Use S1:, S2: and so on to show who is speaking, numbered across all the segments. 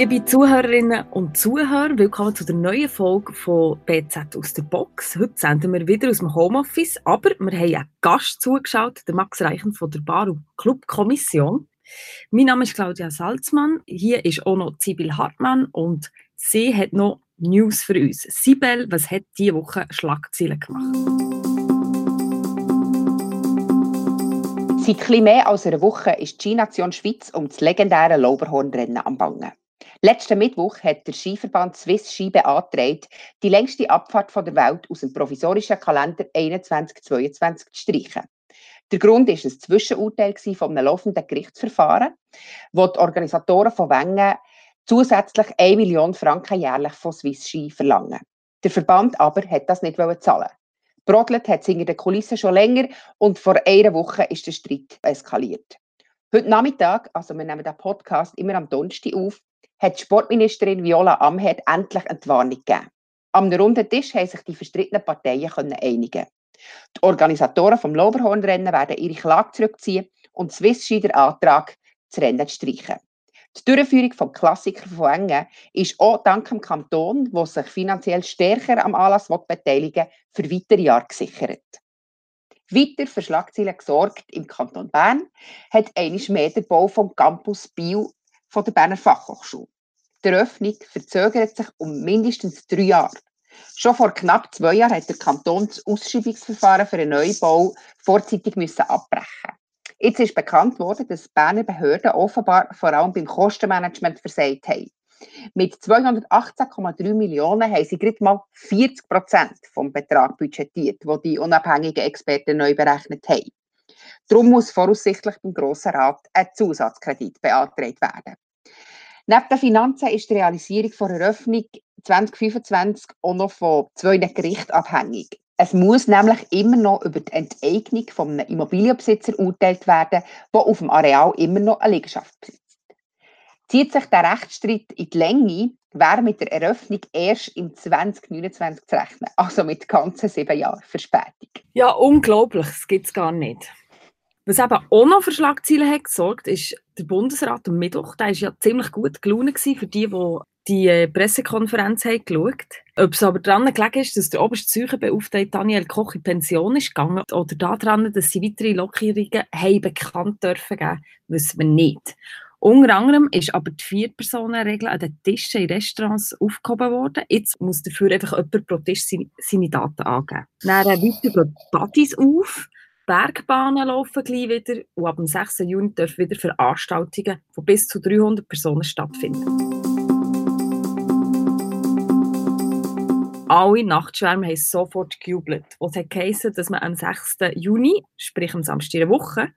S1: Liebe Zuhörerinnen und Zuhörer, willkommen zu der neuen Folge von BZ aus der Box. Heute senden wir wieder aus dem Homeoffice, aber wir haben einen Gast zugeschaut, der Max Reichen von der Bar- und Clubkommission. Mein Name ist Claudia Salzmann, hier ist auch noch Sibyl Hartmann und sie hat noch News für uns. Sibyl, was hat diese Woche Schlagzeilen gemacht?
S2: Seit etwas mehr als einer Woche ist die Ski-Nation Schweiz um das legendäre Lauberhornrennen am Bangen. Letzten Mittwoch hat der Skiverband Swiss Ski beantragt, die längste Abfahrt der Welt aus dem provisorischen Kalender 21-22 zu streichen. Der Grund war ein Zwischenurteil von einem laufenden Gerichtsverfahren, wo die Organisatoren von Wengen zusätzlich 1 Million Franken jährlich von Swiss Ski verlangen. Der Verband aber hat das nicht zahlen. Brodelt hat es hinter den Kulissen schon länger und vor einer Woche ist der Streit eskaliert. Heute Nachmittag, also wir nehmen den Podcast immer am Donnerstag auf, hat die Sportministerin Viola Amherd endlich eine Warnung gegeben. Am runden Tisch haben sich die verstrittenen Parteien einigen. Die Organisatoren vom Loberhornrennen werden ihre Klage zurückziehen und Swiss den Antrag, das Rennen zu streichen. Die Durchführung des Klassiker von Engen ist auch dank dem Kanton, der sich finanziell stärker am Anlass beteiligen will, für weitere Jahre gesichert. Weiter für Schlagzeilen gesorgt im Kanton Bern hat einmal mehr der Bau vom Campus Bio von der Berner Fachhochschule. Die Eröffnung verzögert sich um mindestens drei Jahre. Schon vor knapp zwei Jahren hat der Kanton das Ausschreibungsverfahren für einen Neubau vorzeitig müssen abbrechen. Jetzt ist bekannt worden, dass die Berner Behörden offenbar vor allem beim Kostenmanagement versagt haben. Mit 218,3 Millionen haben sie gerade mal 40 Prozent vom Betrag budgetiert, wo die unabhängigen Experten neu berechnet haben. Darum muss voraussichtlich beim Grossen Rat ein Zusatzkredit beantragt werden. Neben den Finanzen ist die Realisierung der Eröffnung 2025 auch noch von zwei Gerichten abhängig. Es muss nämlich immer noch über die Enteignung von einem Immobilienbesitzer urteilt werden, der auf dem Areal immer noch eine Liegenschaft besitzt. Zieht sich der Rechtsstreit in die Länge, wäre mit der Eröffnung erst im 2029 zu rechnen, also mit ganzen sieben Jahren Verspätung.
S1: Ja, unglaublich, das gibt es gar nicht. Was eben auch noch für Schlagzeilen hat gesorgt, ist der Bundesrat am Mittwoch. Der war ja ziemlich gut gelaunt für die, die die äh, Pressekonferenz haben geschaut. Ob es aber daran gelegen ist, dass der oberste Psychenbeauftragte Daniel Koch in Pension ist gegangen oder daran, dass sie weitere Lockerungen haben bekannt dürfen geben, wissen wir nicht. Unter anderem ist aber die Vier-Personen-Regel an den Tischen in Restaurants aufgehoben worden. Jetzt muss dafür einfach jemand pro Tisch seine, seine Daten angeben. Dann weiter gehen Partys auf. Bergbahnen laufen gleich wieder und ab dem 6. Juni dürfen wieder Veranstaltungen von bis zu 300 Personen stattfinden. Alle Nachtschwärme haben sofort gejubelt. Es hat geheißen, dass man am 6. Juni, sprich am Samstag der Woche,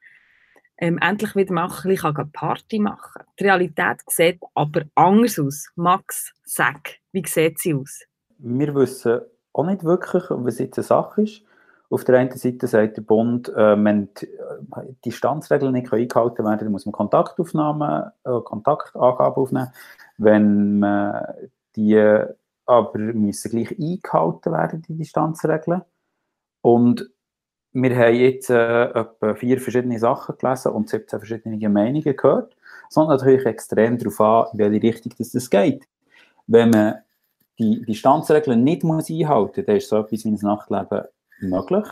S1: ähm, endlich wieder mal ein bisschen Party machen kann. Die Realität sieht aber anders aus. Max, sag, wie sieht sie aus?
S3: Wir wissen auch nicht wirklich, was jetzt eine Sache ist. Auf der einen Seite sagt der Bund, äh, wenn die äh, Distanzregeln nicht eingehalten werden, dann muss man Kontaktaufnahmen, äh, Kontaktangaben aufnehmen. Wenn man die aber müssen gleich eingehalten werden, die Distanzregeln. Und wir haben jetzt äh, etwa vier verschiedene Sachen gelesen und 17 verschiedene Meinungen gehört. Es kommt natürlich extrem darauf an, in welche Richtung das, das geht. Wenn man die Distanzregeln nicht muss einhalten muss, dann ist so etwas wie ein Nachtleben möglich.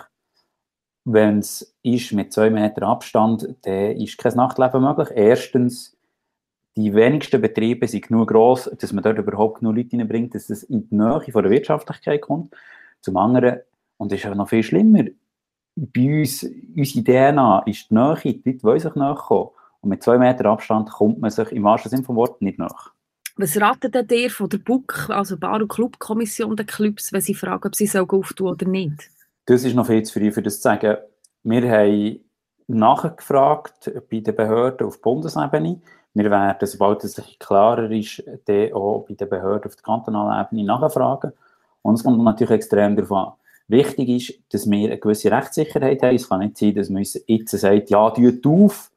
S3: Wenn es ist mit zwei Metern Abstand, dann ist kein Nachtleben möglich. Erstens, die wenigsten Betriebe sind genug groß, dass man dort überhaupt genug Leute reinbringt, dass es in die Nähe von der Wirtschaftlichkeit kommt. Zum anderen, und das ist aber noch viel schlimmer, bei uns, unsere DNA ist die Nähe, die Leute wollen sich nachkommen. Und mit zwei Metern Abstand kommt man sich im wahrsten Sinne vom Wort nicht nach.
S1: Was ratet ihr von der BUK, also Bar- und Clubkommission der Clubs, wenn sie fragen, ob sie auftun oder nicht?
S3: Das ist noch viel zu früh, für das zu sagen. Wir haben nachgefragt bei den Behörden auf Bundesebene. Wir werden, sobald es klarer ist, dann auch bei den Behörden auf der kantonalen Ebene nachfragen. Und es kommt natürlich extrem darauf an. Wichtig ist, dass wir eine gewisse Rechtssicherheit haben. Es kann nicht sein, dass man jetzt sagt, ja, tut auf,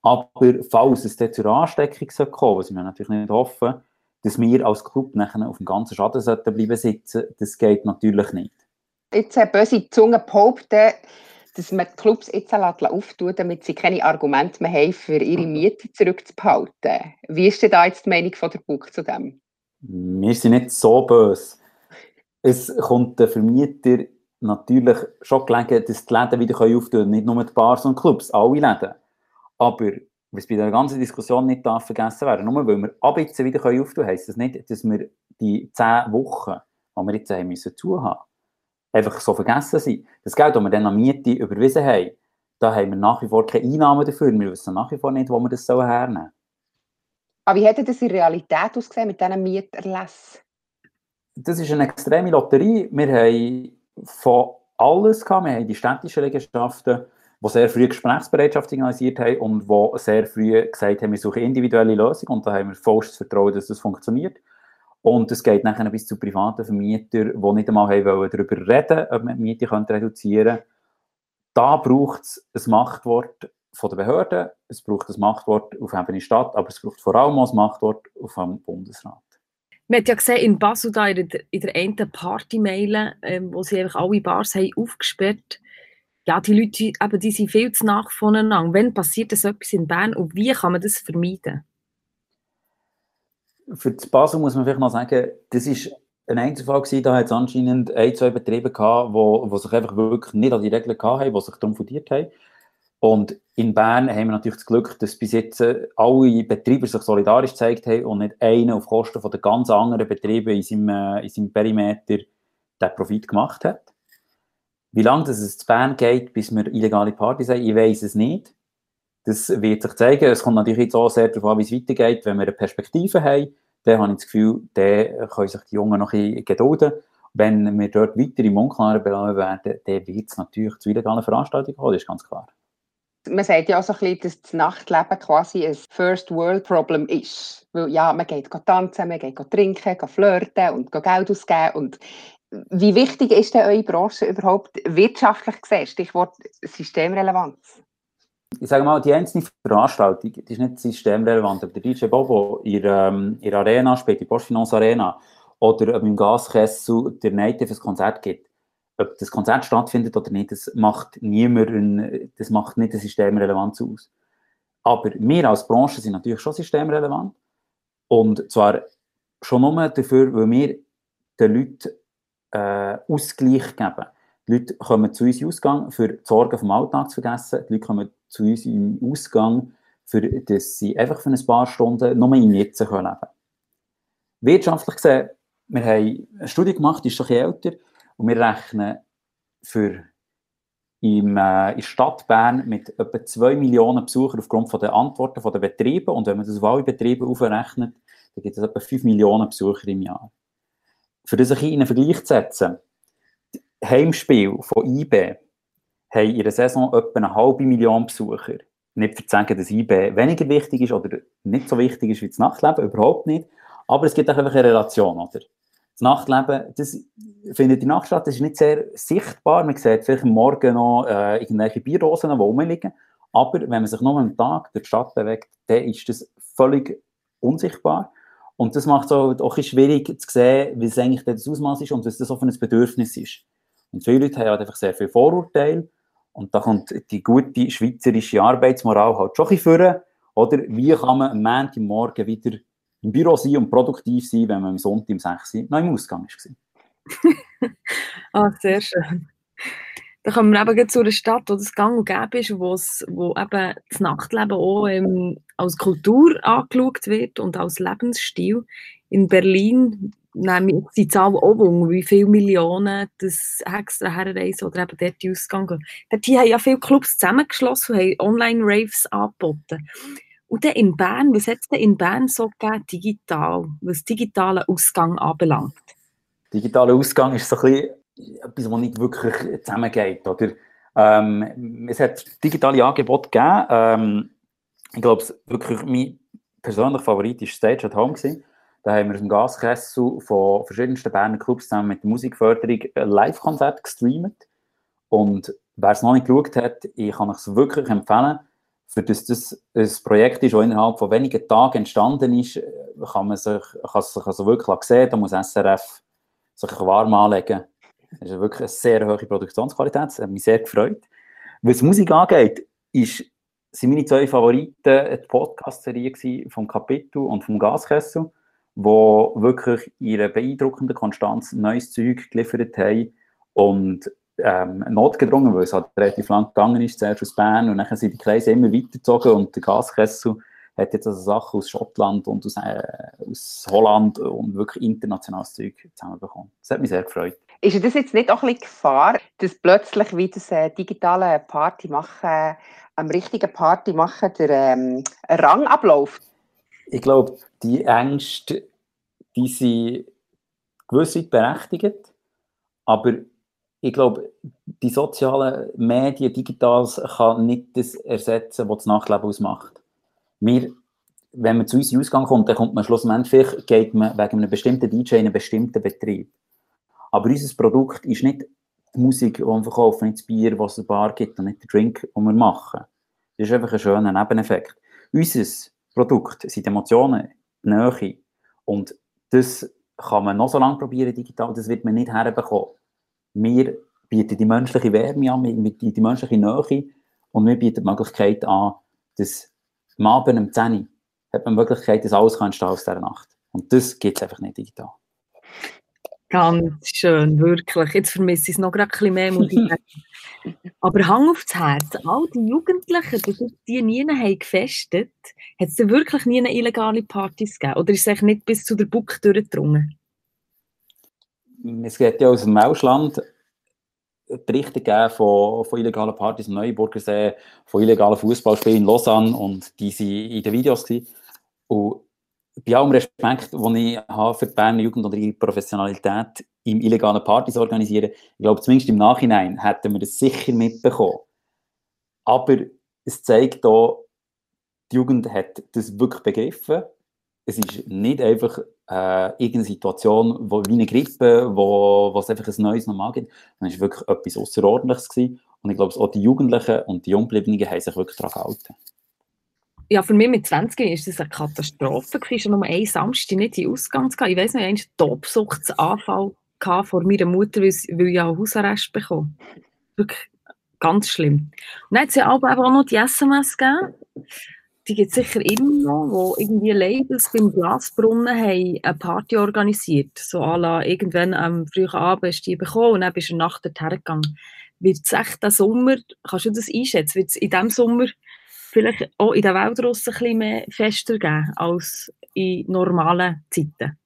S3: aber falls es dann zur Ansteckung kommen was wir natürlich nicht hoffen, dass wir als Club nachher auf dem ganzen Schaden bleiben sitzen, das geht natürlich nicht
S2: jetzt eine böse Zunge behaupten, dass man die Clubs jetzt auftun damit sie keine Argumente mehr haben, für ihre Miete zurückzubehalten. Wie ist denn da jetzt die Meinung von der Buch zu dem?
S3: Wir sind nicht so böse. Es kommt den Vermieter natürlich schon gelegen, dass die Läden wieder auftun können, nicht nur die Bars und Clubs, alle Läden. Aber was bei der ganzen Diskussion nicht darf vergessen werden nur weil wir ab jetzt wieder auftun können, heisst das nicht, dass wir die zehn Wochen, die wir jetzt haben müssen, zu haben, einfach so vergessen sind. Das Geld, das wir dann an Miete überwiesen haben, da haben wir nach wie vor keine Einnahmen dafür. Wir wissen nach wie vor nicht, wo wir das hernehmen sollen.
S2: Aber wie hätte das in Realität ausgesehen mit diesen Mieterlass?
S3: Das ist eine extreme Lotterie. Wir haben von alles gehabt. Wir haben die städtischen Liegenschaften, die sehr früh Gesprächsbereitschaft signalisiert haben und die sehr früh gesagt haben, wir suchen individuelle Lösungen und da haben wir vollstes Vertrauen, dass das funktioniert. Und es geht nachher bis zu privaten Vermietern, die nicht einmal wollen, darüber reden ob man die Miete reduzieren könnte. Da braucht es ein Machtwort von der Behörden, es braucht ein Machtwort auf Ebene Stadt, aber es braucht vor allem auch ein Machtwort auf dem Bundesrat.
S1: Man hat ja gesehen, in Basel da in der, in der einen Party-Mail, ähm, wo sie einfach alle Bars haben aufgesperrt ja, die Leute eben, die sind viel zu nach voneinander. Wann passiert das etwas in Bern und wie kann man das vermeiden?
S3: Für das Basel muss man vielleicht noch sagen, das ist ein Einzelfall gewesen, da hat es anscheinend ein, zwei Betriebe gehabt, wo, wo sich einfach wirklich nicht an die Regeln gehabt haben, die sich darum fundiert haben. Und in Bern haben wir natürlich das Glück, dass bis jetzt äh, alle Betriebe sich solidarisch gezeigt haben und nicht einer auf Kosten von den ganz anderen Betrieben in seinem, äh, in seinem Perimeter den Profit gemacht hat. Wie lange es zu Bern geht, bis wir illegale Partys haben, ich weiß es nicht. Das wird sich zeigen. Es kommt natürlich jetzt auch sehr darauf an, wie es weitergeht. Wenn wir eine Perspektive haben, dann habe ich das Gefühl, dann können sich die Jungen noch ein bisschen gedulden. Wenn wir dort weiter im Unklaren bleiben werden, dann wird es natürlich zu illegalen Veranstaltungen kommen, das ist ganz klar.
S2: Man sagt ja auch so ein bisschen, dass das Nachtleben quasi ein First-World-Problem ist. Weil ja, man geht tanzen, man geht trinken, geht flirten und geht Geld ausgeben. Und wie wichtig ist denn eure Branche überhaupt wirtschaftlich gesehen? Stichwort Systemrelevanz.
S3: Ich sage mal, die einzelne Veranstaltung die ist nicht systemrelevant. Aber der DJ Bobo in ähm, der Arena spielt, die Postfinance Arena, oder ob im Gaskessel der Native ein Konzert gibt, ob das Konzert stattfindet oder nicht, das macht niemand, ein, das macht nicht eine Systemrelevanz aus. Aber wir als Branche sind natürlich schon systemrelevant. Und zwar schon nur dafür, weil wir den Leuten äh, Ausgleich geben. Die Leute kommen zu uns im Ausgang, für die Sorgen vom Alltag zu vergessen. Die Leute kommen zu uns im Ausgang, für, dass sie einfach für ein paar Stunden nur im Jetzt leben können. Wirtschaftlich gesehen, wir haben eine Studie gemacht, die ist schon älter, und wir rechnen für im, äh, in der Stadt Bern mit etwa 2 Millionen Besuchern aufgrund von der Antworten der Betriebe. Und wenn man das auf alle Betriebe aufrechnet, dann gibt es etwa 5 Millionen Besucher im Jahr für das ein in einen Vergleich zu setzen, Heimspiel von IB haben in der Saison etwa eine halbe Million Besucher. Nicht zu sagen, dass IB weniger wichtig ist oder nicht so wichtig ist wie das Nachtleben, überhaupt nicht. Aber es gibt einfach eine Relation, oder? Das Nachtleben, das findet in der Nacht statt, das ist nicht sehr sichtbar. Man sieht vielleicht Morgen noch äh, irgendwelche Bierrosen, die rumliegen. Aber wenn man sich nur am Tag durch die Stadt bewegt, dann ist das völlig unsichtbar. Und das macht es auch, auch schwierig zu sehen, wie es eigentlich das Ausmaß ist und was das auch für ein Bedürfnis ist. Und viele Leute haben halt einfach sehr viel Vorurteile. Und da kommt die gute schweizerische Arbeitsmoral halt schon vor. Oder wie kann man am Montagmorgen wieder im Büro sein und produktiv sein, wenn man am Sonntag um 6 Uhr noch im Ausgang war?
S1: ah, sehr schön. Da kommen wir eben zu einer Stadt, wo das gang und gäbe ist, wo eben das Nachtleben auch ähm, als Kultur angeschaut wird und als Lebensstil. In Berlin nehmen die Zahl auch um, wie viele Millionen das extra herreisen oder eben dort ausgegangen. Dort haben ja viele Clubs zusammengeschlossen und haben Online-Raves angeboten. Und dann in Bern, was hat es denn in Bern so gegeben, digital, was digitalen Ausgang anbelangt?
S3: Digitaler Ausgang ist so ein bisschen etwas, was nicht wirklich zusammengeht. Oder? Ähm, es hat digitale Angebote gegeben. Ähm, ich glaube, wirklich mein persönlicher Favorit war Stage at Home. Gewesen. Da haben wir aus dem Gaskessel von verschiedensten Berner Clubs zusammen mit der Musikförderung ein Live-Konzert gestreamt. Und wer es noch nicht geschaut hat, ich kann es wirklich empfehlen, für das das ein Projekt ist, das innerhalb von wenigen Tagen entstanden ist, kann man sich, kann sich also wirklich sehen, da muss SRF sich warm anlegen. Das ist wirklich eine sehr hohe Produktionsqualität, das hat mich sehr gefreut. Was Musik angeht, ist, sind meine zwei Favoriten die Podcast-Serie vom Kapitel und vom Gaskessel, wo wirklich ihre beeindruckende Konstanz neues Zeug geliefert haben und ähm, notgedrungen, weil es halt relativ lang gegangen ist, zuerst aus Bern und dann sind die Kreise immer weitergezogen und der Gaskessel hat jetzt also Sachen aus Schottland und aus, äh, aus Holland und wirklich internationales Zeug zusammenbekommen. Das hat mich sehr gefreut.
S2: Ist das jetzt nicht auch ein bisschen Gefahr, dass plötzlich wie das äh, digitale Party machen, am richtigen Party machen, der ähm, Rang abläuft?
S3: Ich glaube, die Ängste, die sind gewissheit berechtigt, aber ich glaube, die sozialen Medien, Digitales, kann nicht das ersetzen, was das Nachtleben ausmacht. Wir, wenn man zu uns in Ausgang kommt, dann kommt man schlussendlich, geht man wegen einem bestimmten DJ in einen bestimmten Betrieb. Aber unser Produkt ist nicht die Musik, die wir verkaufen, nicht das Bier, was es in der Bar gibt und nicht der Drink, den wir machen. Das ist einfach ein schöner Nebeneffekt. Unser Produkt sind Emotionen, die Nähe. Und das kann man noch so lange probieren digital, das wird man nicht herbekommen. Wir bieten die menschliche Wärme an, mit die menschliche Nähe und wir bieten die Möglichkeit an, dass am Abend um 10 Uhr hat man die Möglichkeit, dass alles entstehen aus dieser Nacht. Und das geht es einfach nicht digital.
S1: Ganz schön, wirklich. Jetzt vermisse ich es noch gerade ein bisschen mehr, muss ich sagen. Aber Hang aufs Herz, all die Jugendlichen, die, die nie haben gefestet, hat es denn wirklich nie eine illegale Partys gegeben? Oder ist es nicht bis zu der Buck durchgedrungen?
S3: Es gibt ja aus dem Ausland Berichte gegeben von, von illegalen Partys im Neuburgersee, von illegalen Fußballspielen in Lausanne und die waren in den Videos. Gewesen. Und bei allem Respekt, den ich habe für die Berner Jugend und ihre Professionalität im illegalen Partys organisieren, ich glaube, zumindest im Nachhinein hätten wir das sicher mitbekommen. Aber es zeigt auch, die Jugend hat das wirklich begriffen. Es ist nicht einfach äh, irgendeine Situation, wo, wie eine Grippe, wo, wo es einfach ein neues Normal gibt. Es war wirklich etwas Außerordentliches. Und ich glaube, auch die Jugendlichen und die Junggebliebenen haben sich wirklich daran gehalten
S1: ja, für mich mit 20 war das eine Katastrophe. War schon nur ein Samstag nicht in Ausgang zu gehen. Ich weiss noch, ich hatte einen Tobsuchtsanfall von meiner Mutter, weil ich ja Hausarrest bekommen Wirklich ganz schlimm. Und dann hat es ja auch noch die SMS gegeben. Die gibt es sicher immer noch, wo irgendwie Labels beim Glasbrunnen haben eine Party organisiert. So la, irgendwann am frühen Abend du die bekommen und dann bist du nach der gegangen. Wird es echt Sommer, kannst du das einschätzen, wird es in diesem Sommer vielleicht auch in der Welt draussen ein bisschen mehr fester geben als in normalen Zeiten?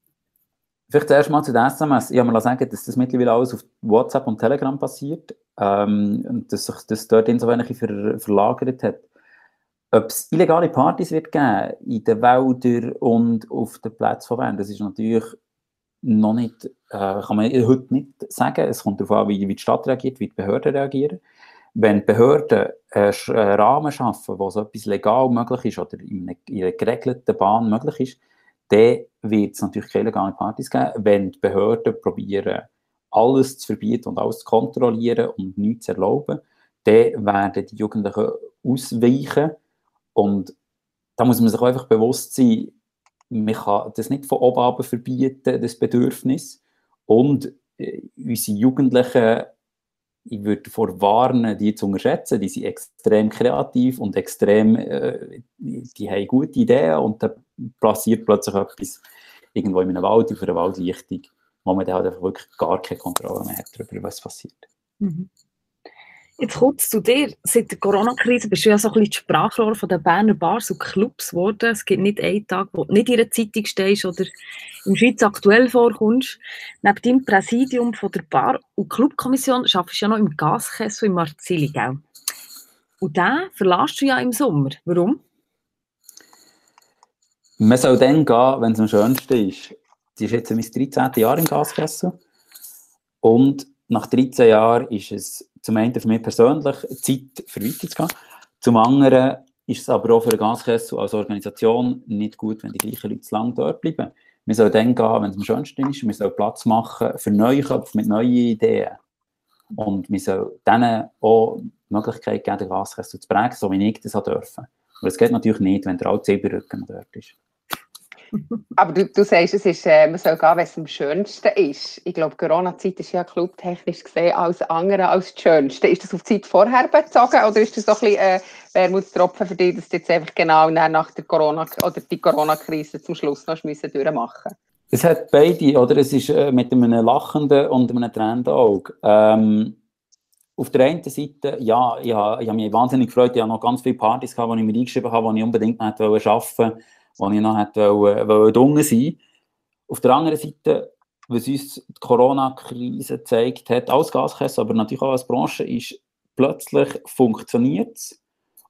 S3: Vielleicht zuerst mal zu den SMS. Ich habe mir sagen, dass das mittlerweile alles auf WhatsApp und Telegram passiert ähm, und dass sich das dort insofern ein ver verlagert hat. Ob es illegale Partys wird geben in den Wäldern und auf den Plätzen von Bern, das ist natürlich noch nicht, äh, kann man heute nicht sagen. Es kommt darauf an, wie, wie die Stadt reagiert, wie die Behörden reagieren. Wenn die Behörden einen Rahmen schaffen, wo so etwas legal möglich ist oder in einer geregelten Bahn möglich ist, dann wird es natürlich keine legalen Partys geben. Wenn die Behörden probieren, alles zu verbieten und alles zu kontrollieren und nichts zu erlauben, dann werden die Jugendlichen ausweichen. Und da muss man sich einfach bewusst sein, man kann das nicht von oben verbieten, das Bedürfnis. Und äh, unsere Jugendlichen ich würde davor warnen, die zu unterschätzen. Die sind extrem kreativ und extrem, äh, die haben gute Ideen und dann passiert plötzlich etwas irgendwo in einem Wald, auf einer Waldlichtung, wo man dann halt einfach wirklich gar keine Kontrolle mehr hat darüber, was passiert. Mhm.
S1: Jetzt kurz zu dir. Seit der Corona-Krise bist du ja so ein bisschen die Sprachrohr von den Berner Bars und Clubs geworden. Es gibt nicht einen Tag, wo du nicht in einer Zeitung stehst oder im Schweiz aktuell vorkommst. Neben dem Präsidium von der Bar- und Clubkommission arbeitest du ja noch im Gaskessel in Marzili, gell? Und den verlässt du ja im Sommer. Warum?
S3: Man soll dann gehen, wenn es am schönsten ist. Sie ist jetzt mein 13. Jahr im Gaskessel. Und nach 13 Jahren ist es zum einen für mich persönlich Zeit für weiterzugehen. Zum anderen ist es aber auch für den Gaskessel als Organisation nicht gut, wenn die gleichen Leute zu lange dort bleiben. Wir sollen dann gehen, wenn es am schönsten ist. Wir sollen Platz machen für neue Köpfe mit neuen Ideen. Und wir sollen denen auch die Möglichkeit geben, den Gaskessel zu prägen, so wie ich das dürfen. Aber es geht natürlich nicht, wenn der alte Silberrücken dort ist.
S2: Aber du, du sagst, es ist, äh, man soll gehen, wenn es am schönsten ist. Ich glaube, Corona-Zeit ist ja clubtechnisch gesehen alles andere als das Schönste. Ist das auf die Zeit vorher bezogen oder ist das so ein bisschen äh, Wermutstropfen für dich, dass du jetzt einfach genau nach der Corona- oder die Corona-Krise zum Schluss noch müssen durchmachen
S3: Es hat beide, oder? Es ist äh, mit einem lachenden und einem tränenden Auge. Ähm, auf der einen Seite, ja, ich habe, ich mich wahnsinnig gefreut. Ich habe noch ganz viele Partys gehabt, die ich mir eingeschrieben habe, die ich unbedingt hätte arbeiten wollte wo ich noch hätte wollen, wollen sein Auf der anderen Seite, was uns die Corona-Krise gezeigt hat, als Gaskesse, aber natürlich auch als Branche, ist, plötzlich funktioniert es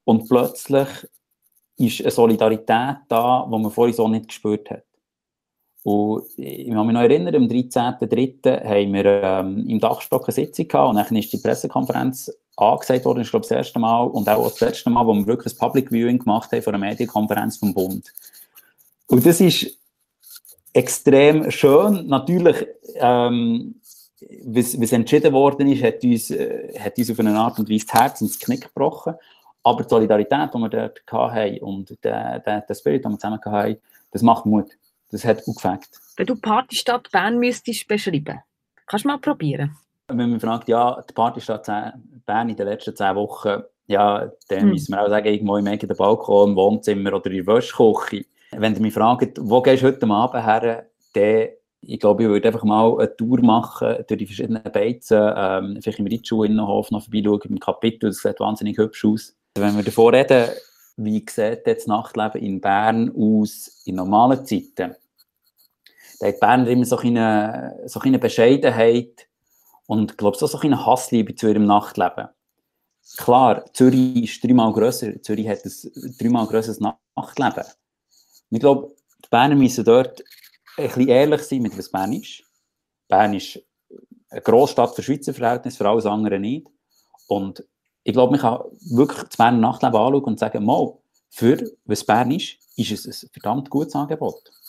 S3: und plötzlich ist eine Solidarität da, die man vorher so nicht gespürt hat. Und ich kann mich noch erinnern, am 13.03. haben wir ähm, im Dachstock eine Sitzung gehabt und dann ist die Pressekonferenz angesagt worden, ich glaube das erste Mal und auch das letzte Mal, wo wir wirklich ein Public Viewing gemacht haben von einer Medienkonferenz vom Bund. Und das ist extrem schön. Natürlich, ähm, was, was entschieden worden ist, hat uns, äh, hat uns auf eine Art und Weise das Herz ins Knick gebrochen. Aber die Solidarität, die wir dort hatten und der, der, der Spirit, den wir zusammen hatten, das macht Mut. Das hat auch gefällt.
S1: Wenn du Partystadt Bern müsstest beschreiben, kannst du mal probieren.
S3: Wenn man fragt, ja, die Partystadt Bern in den letzten zehn Wochen, ja, dann hm. müssen wir auch sagen, irgendwo im eigenen Balkon, im Wohnzimmer oder in der Wäschküche. Wenn ihr mich fragt, wo gehst du heute Abend her, dann, ich glaube, ich würde einfach mal eine Tour machen durch die verschiedenen Beizen, ähm, vielleicht im Ritschul-Innenhof noch vorbeischauen, im Kapitel, das sieht wahnsinnig hübsch aus. Wenn wir davor reden, wie sieht das Nachtleben in Bern aus in normalen Zeiten, da hat Bern immer so eine, so eine Bescheidenheit und glaube, so eine Hassliebe zu ihrem Nachtleben. Klar, Zürich ist dreimal grösser, Zürich hat ein dreimal grösseres Nachtleben. Und ich glaube, die Berner müssen dort ein bisschen ehrlich sein mit was Bern ist. Bern ist eine Großstadt für Schweizer Verhältnisse, für alles andere nicht. Und ich glaube, man kann wirklich das Berner Nachtleben anschauen und sagen, mal, für was Bern ist, ist es ein verdammt gutes Angebot.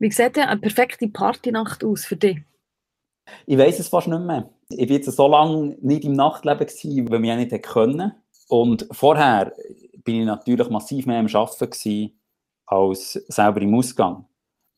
S1: Wie sieht denn eine perfekte Partynacht aus für dich?
S3: Ich weiß es fast nicht mehr. Ich war jetzt so lange nicht im Nachtleben, gewesen, weil auch nicht konnte. Und vorher bin ich natürlich massiv mehr am Arbeiten als selber im Ausgang.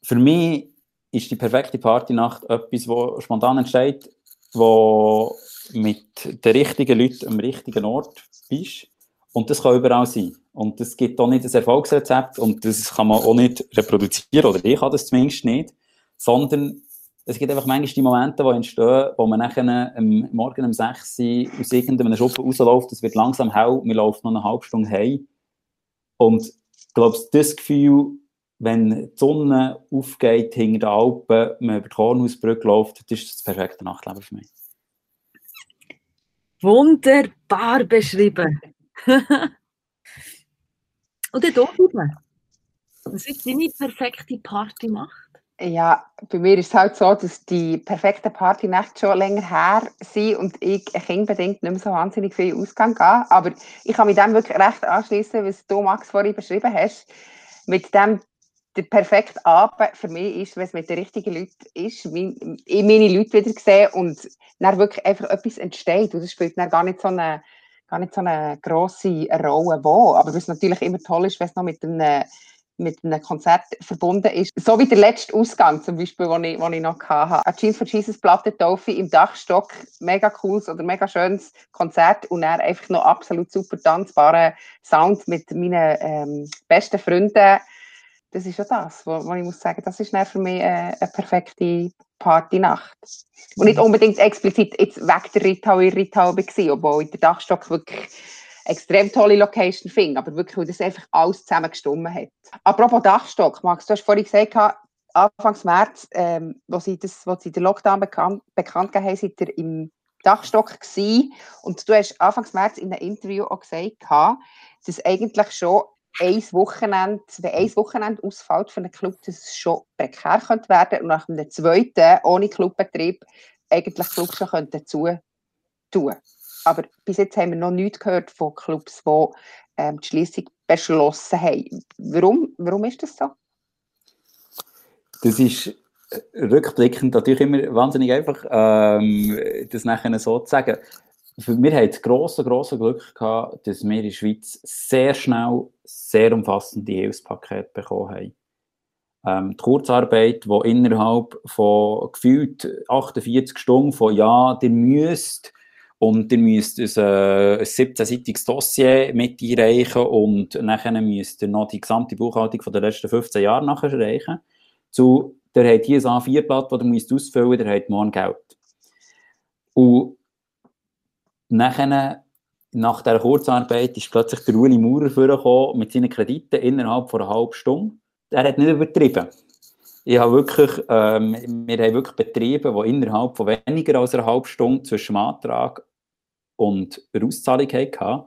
S3: Für mich ist die perfekte Partynacht etwas, das spontan entsteht, wo mit den richtigen Leuten am richtigen Ort bist. Und das kann überall sein. Und es gibt auch nicht ein Erfolgsrezept und das kann man auch nicht reproduzieren, oder ich kann das zumindest nicht, sondern es gibt einfach manchmal die Momente, die entstehen, wo man nachher am Morgen um 6 Uhr aus irgendeinem Schuppen rausläuft, es wird langsam hell, wir laufen noch eine halbe Stunde heim. Und ich glaube, das Gefühl, wenn die Sonne aufgeht hinter den Alpen, man über die Kornhausbrücke läuft, das ist das perfekte Nachtleben für mich.
S1: Wunderbar beschrieben. Und dann bleiben. Was ist deine perfekte Partynacht?
S2: Ja, bei mir ist es halt so, dass die perfekten Partynächte schon länger her sind und ich kindbedingt nicht mehr so wahnsinnig viel Ausgang gehe. Aber ich kann mich dem wirklich recht anschließen, was du, Max, vorhin beschrieben hast. Mit dem der perfekte Abend für mich ist, wenn es mit den richtigen Leuten ist, mein, meine Leute wieder sehen und dann wirklich einfach etwas entsteht. Und das spielt dann gar nicht so eine, gar nicht so eine grosse Rolle, wo. Aber was natürlich immer toll ist, wenn es noch mit einem mit einem Konzert verbunden ist. So wie der letzte Ausgang zum Beispiel, den ich, ich noch hatte. Eine Jeans for Jesus Platte Taufe im Dachstock. Mega cooles oder mega schönes Konzert und dann einfach noch absolut super tanzbaren Sound mit meinen ähm, besten Freunden. Das ist ja das, wo, wo ich muss sagen, das ist für mich äh, eine perfekte Partynacht. Und nicht unbedingt explizit jetzt weg der Rittau in Rittau war, obwohl ich den Dachstock wirklich extrem tolle Location finde, aber wirklich, weil das einfach alles zusammen gestummen hat. Apropos Dachstock, Max, du hast vorhin gesagt, Anfang März, ähm, wo, sie sie den Lockdown bekannt, bekannt gegeben haben, seid ihr im Dachstock gewesen. Und du hast Anfang März in einem Interview auch gesagt, dass eigentlich schon ein Wochenende, wenn ein Wochenende ausfällt für einen Club, dass es schon prekär könnte werden und nach einem zweiten, ohne Clubbetrieb, eigentlich Clubs schon könnten zu tun. Aber bis jetzt haben wir noch nichts gehört von Clubs, die ähm, die Schließung beschlossen haben. Warum, warum ist das so?
S3: Das ist äh, rückblickend natürlich immer wahnsinnig einfach, ähm, das nachher so zu sagen. Wir haben das grosse, grosse Glück gehabt, dass wir in der Schweiz sehr schnell, sehr umfassende Hilfspakete bekommen haben. Ähm, die Kurzarbeit, die innerhalb von gefühlt 48 Stunden von ja, ihr müsst und ihr müsst ein, äh, ein 17-seitiges Dossier mit einreichen und nachher müsst ihr noch die gesamte Buchhaltung von den letzten 15 Jahren nachreichen. Zu, der hat hier ein A4-Blatt, das ihr müsst ausfüllen müsst, der hat morgen Geld. Und nachher, nach dieser Kurzarbeit, ist plötzlich der Uli Maurer vorgekommen mit seinen Krediten innerhalb von einer halben Stunde. Er hat nicht übertrieben. Ich habe wirklich, ähm, wir haben wirklich Betriebe, die innerhalb von weniger als einer halben Stunde zwischen dem Antrag und der Auszahlung hatten.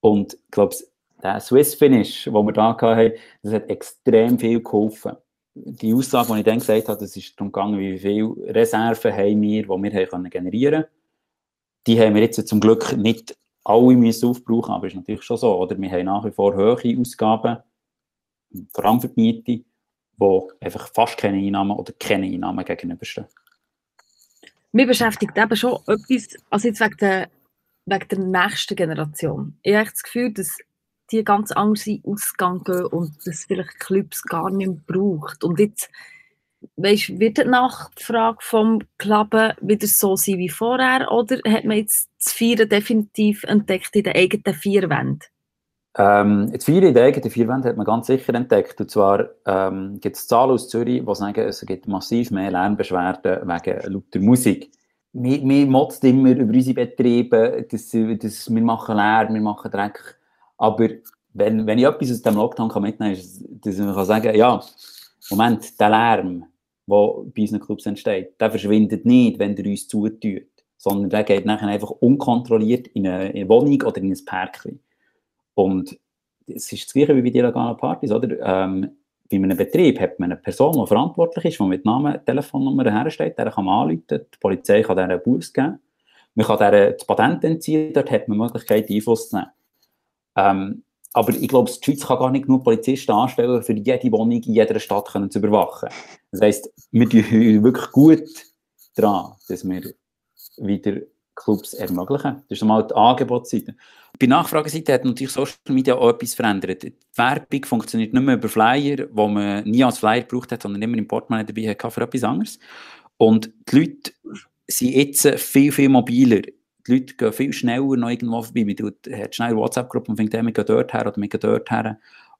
S3: Und ich glaube, der Swiss Finish, den wir da hatten, das hat extrem viel geholfen. Die Aussage, die ich dann gesagt habe, das ist darum gegangen, wie viele Reserven haben wir, die wir haben generieren können. Die haben wir jetzt zum Glück nicht alle müssen aufbrauchen, aber ist natürlich schon so. Oder wir haben nach wie vor hohe Ausgaben, vor allem für die Miete, wo einfach fast keine Einnahmen oder keine Einnahmen gegenüberstehen.
S1: Mir beschäftigt eben schon etwas, also jetzt wegen der wegen der nächsten Generation. Ich habe das Gefühl, dass die ganz anders ausgegangen und dass vielleicht Clubs gar nicht braucht. Und jetzt, weißt, wird die Nachfrage vom Klappen wieder so sein wie vorher oder hat man jetzt das Feiern definitiv entdeckt in den eigenen vier Wänden?
S3: Ähm, das in den eigenen vier Wänden hat man ganz sicher entdeckt. Und zwar ähm, gibt es Zahlen aus Zürich, die sagen, es gibt massiv mehr Lärmbeschwerden wegen lauter Musik wir, wir motzen immer über unsere Betriebe, dass, dass wir machen Lärm, wir machen Dreck. Aber wenn, wenn ich etwas aus dem Lockdown kann mitnehmen kann, dass ich kann sagen ja, Moment, der Lärm, der bei unseren Clubs entsteht, der verschwindet nicht, wenn der uns zutut, sondern der geht nachher einfach unkontrolliert in eine, in eine Wohnung oder in ein Park. Und es ist das Gleiche wie bei illegalen Partys, oder? Ähm, bei einem Betrieb hat man eine Person, die verantwortlich ist, die mit Namen, Telefonnummer hersteht, der kann man anrufen, die Polizei kann der einen Bus geben, man kann der das Patent entziehen, dort hat man die Möglichkeit, Einfluss zu nehmen. Ähm, aber ich glaube, die Schweiz kann gar nicht genug Polizisten anstellen, für jede Wohnung in jeder Stadt können zu überwachen. Das heisst, wir tun wirklich gut daran, dass wir wieder Clubs ermöglichen. Das ist einmal die Angebotsseite. Bei Nachfrageseite hat natürlich Social Media auch etwas verändert. Die Werbung funktioniert nicht mehr über Flyer, wo man nie als Flyer gebraucht hat, sondern immer im Portemonnaie dabei hatte für etwas anderes. Und die Leute sind jetzt viel, viel mobiler. Die Leute gehen viel schneller noch irgendwo vorbei. Man hat schnell eine WhatsApp-Gruppe und fängt an, wir gehen dort her oder wir gehen dort her.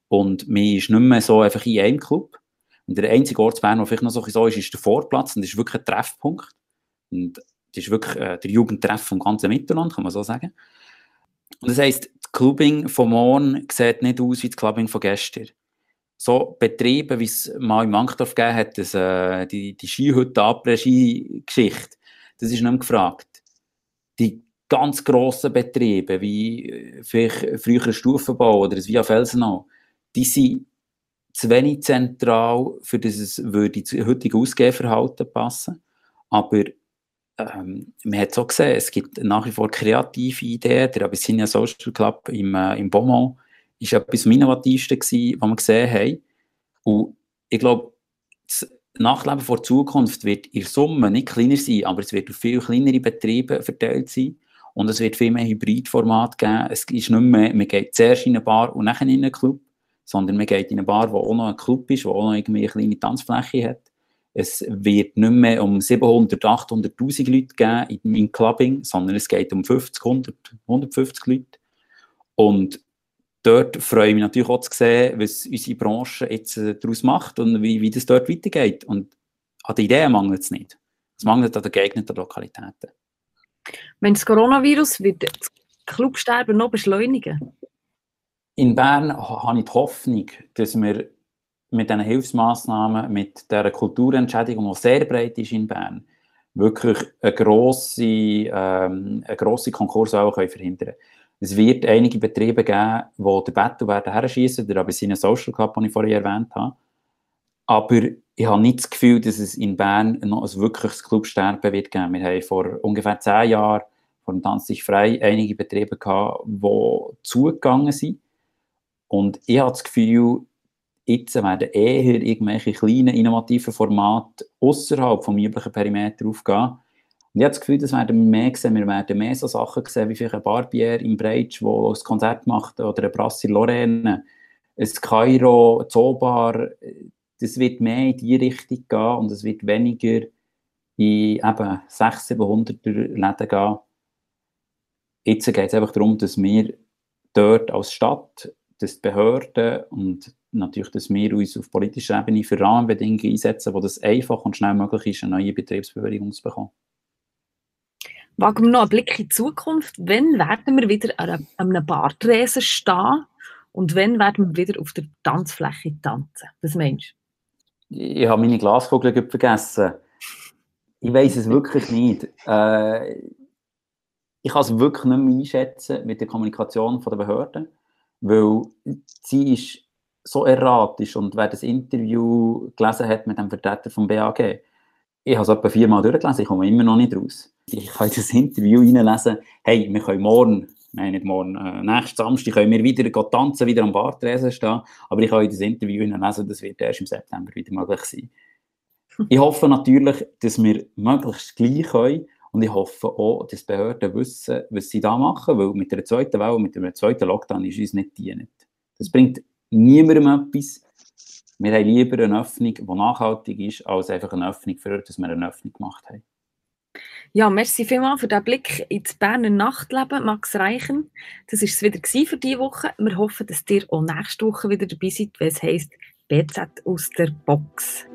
S3: Und man ist nicht mehr so einfach in einem Club. Und der einzige Ort in Bern, der vielleicht noch so ist, ist der Vorplatz und das ist wirklich ein Treffpunkt. Und das ist wirklich äh, der Jugendtreff vom ganzen Mittelland, kann man so sagen. Und das heisst, das Clubbing von morgen sieht nicht aus wie das Clubbing von gestern. So Betriebe, wie es mal in Mankdorf gegeben hat, das, äh, die, die Skihütte Après-Ski-Geschichte, das ist nicht mehr gefragt. Die ganz grossen Betriebe, wie äh, vielleicht früher Stufenbau oder das Via Felsenau, die sind zu wenig zentral, für das es würde das heutige Ausgehverhalten passen. Aber ähm, man hat so gesehen, es gibt nach wie vor kreative Ideen. Der Abyssinia Social Club im, äh, im Beaumont ist etwas am innovativsten gewesen, was wir gesehen haben. Und ich glaube, Nachleben vor Zukunft wird in Summe nicht kleiner sein, aber es wird auf viel kleinere Betriebe verteilt sein. Und es wird viel mehr Hybridformat geben. Es ist nicht mehr, man geht zuerst in eine Bar und nachher in einen Club, sondern man geht in eine Bar, wo auch noch ein Club ist, wo auch noch irgendwie eine kleine Tanzfläche hat. Es wird nicht mehr um 700, 800.000 Leute geben im Clubbing, sondern es geht um 50, 100, 150 Leute. Und dort freue ich mich natürlich auch zu sehen, was unsere Branche jetzt äh, daraus macht und wie, wie das dort weitergeht. Und an den Ideen mangelt es nicht. Es mangelt an den geeigneten Lokalitäten.
S1: Wenn das Coronavirus wird das Clubsterben noch beschleunigen?
S3: In Bern habe ich die Hoffnung, dass wir mit diesen Hilfsmaßnahmen, mit dieser Kulturentschädigung, die sehr breit ist in Bern, wirklich eine grosse, ähm, eine grosse Konkurs auch verhindern können. Es wird einige Betriebe geben, die den Battle werden herschießen, der Abyssinian Social Club, den ich vorher erwähnt habe. Aber ich habe nicht das Gefühl, dass es in Bern noch ein wirkliches Clubsterben wird geben. Wir haben vor ungefähr zehn Jahren vor dem Tanz sich frei einige Betriebe gehabt, die zugegangen sind. Und ich habe das Gefühl, jetzt werden eher irgendwelche kleinen, innovativen Formate außerhalb vom üblichen Perimeter aufgehen. Und ich habe das Gefühl, das werden wir mehr sehen. Wir werden mehr so Sachen sehen, wie vielleicht ein Barbier im Breitsch, der ein Konzert macht, oder ein Brasser Lorraine, ein Kairo, ein Zobar, das wird mehr in die Richtung gehen und es wird weniger in eben 600, 700 Läden gehen. Jetzt geht es einfach darum, dass wir dort als Stadt, dass die Behörden und natürlich, dass wir uns auf politischer Ebene für Rahmenbedingungen einsetzen, wo das einfach und schnell möglich ist, eine neue Betriebsbewilligung zu bekommen.
S1: Wagen wir noch einen Blick in die Zukunft. Wann werden wir wieder an einem Bartresen stehen und wann werden wir wieder auf der Tanzfläche tanzen? Was meinst
S3: du? Ich habe meine Glaskugel vergessen. Ich weiß es wirklich nicht. Äh, ich kann es wirklich nicht mehr einschätzen mit der Kommunikation der Behörden, weil sie ist so erratisch und wer das Interview gelesen hat mit dem Vertreter vom BAG, ich habe es etwa viermal durchgelesen, ich komme immer noch nicht raus. Ich kann das Interview reinlesen, hey, wir können morgen, nein, nicht morgen, äh, nächsten Samstag können wir wieder tanzen, wieder am Bartresen stehen, aber ich kann das Interview hineinlesen, das wird erst im September wieder möglich sein. Ich hoffe natürlich, dass wir möglichst gleich können und ich hoffe auch, dass die Behörden wissen, was sie da machen, weil mit der zweiten Welle, mit dem zweiten Lockdown ist uns nicht dienend. Das bringt niemandem etwas. Wir haben lieber eine Öffnung, die nachhaltig ist, als einfach eine Öffnung, für dass wir eine Öffnung gemacht haben.
S1: Ja, merci vielmals für den Blick ins Berner Nachtleben, Max Reichen. Das war es wieder für diese Woche. Wir hoffen, dass ihr auch nächste Woche wieder dabei seid, wenn es heisst BZ aus der Box.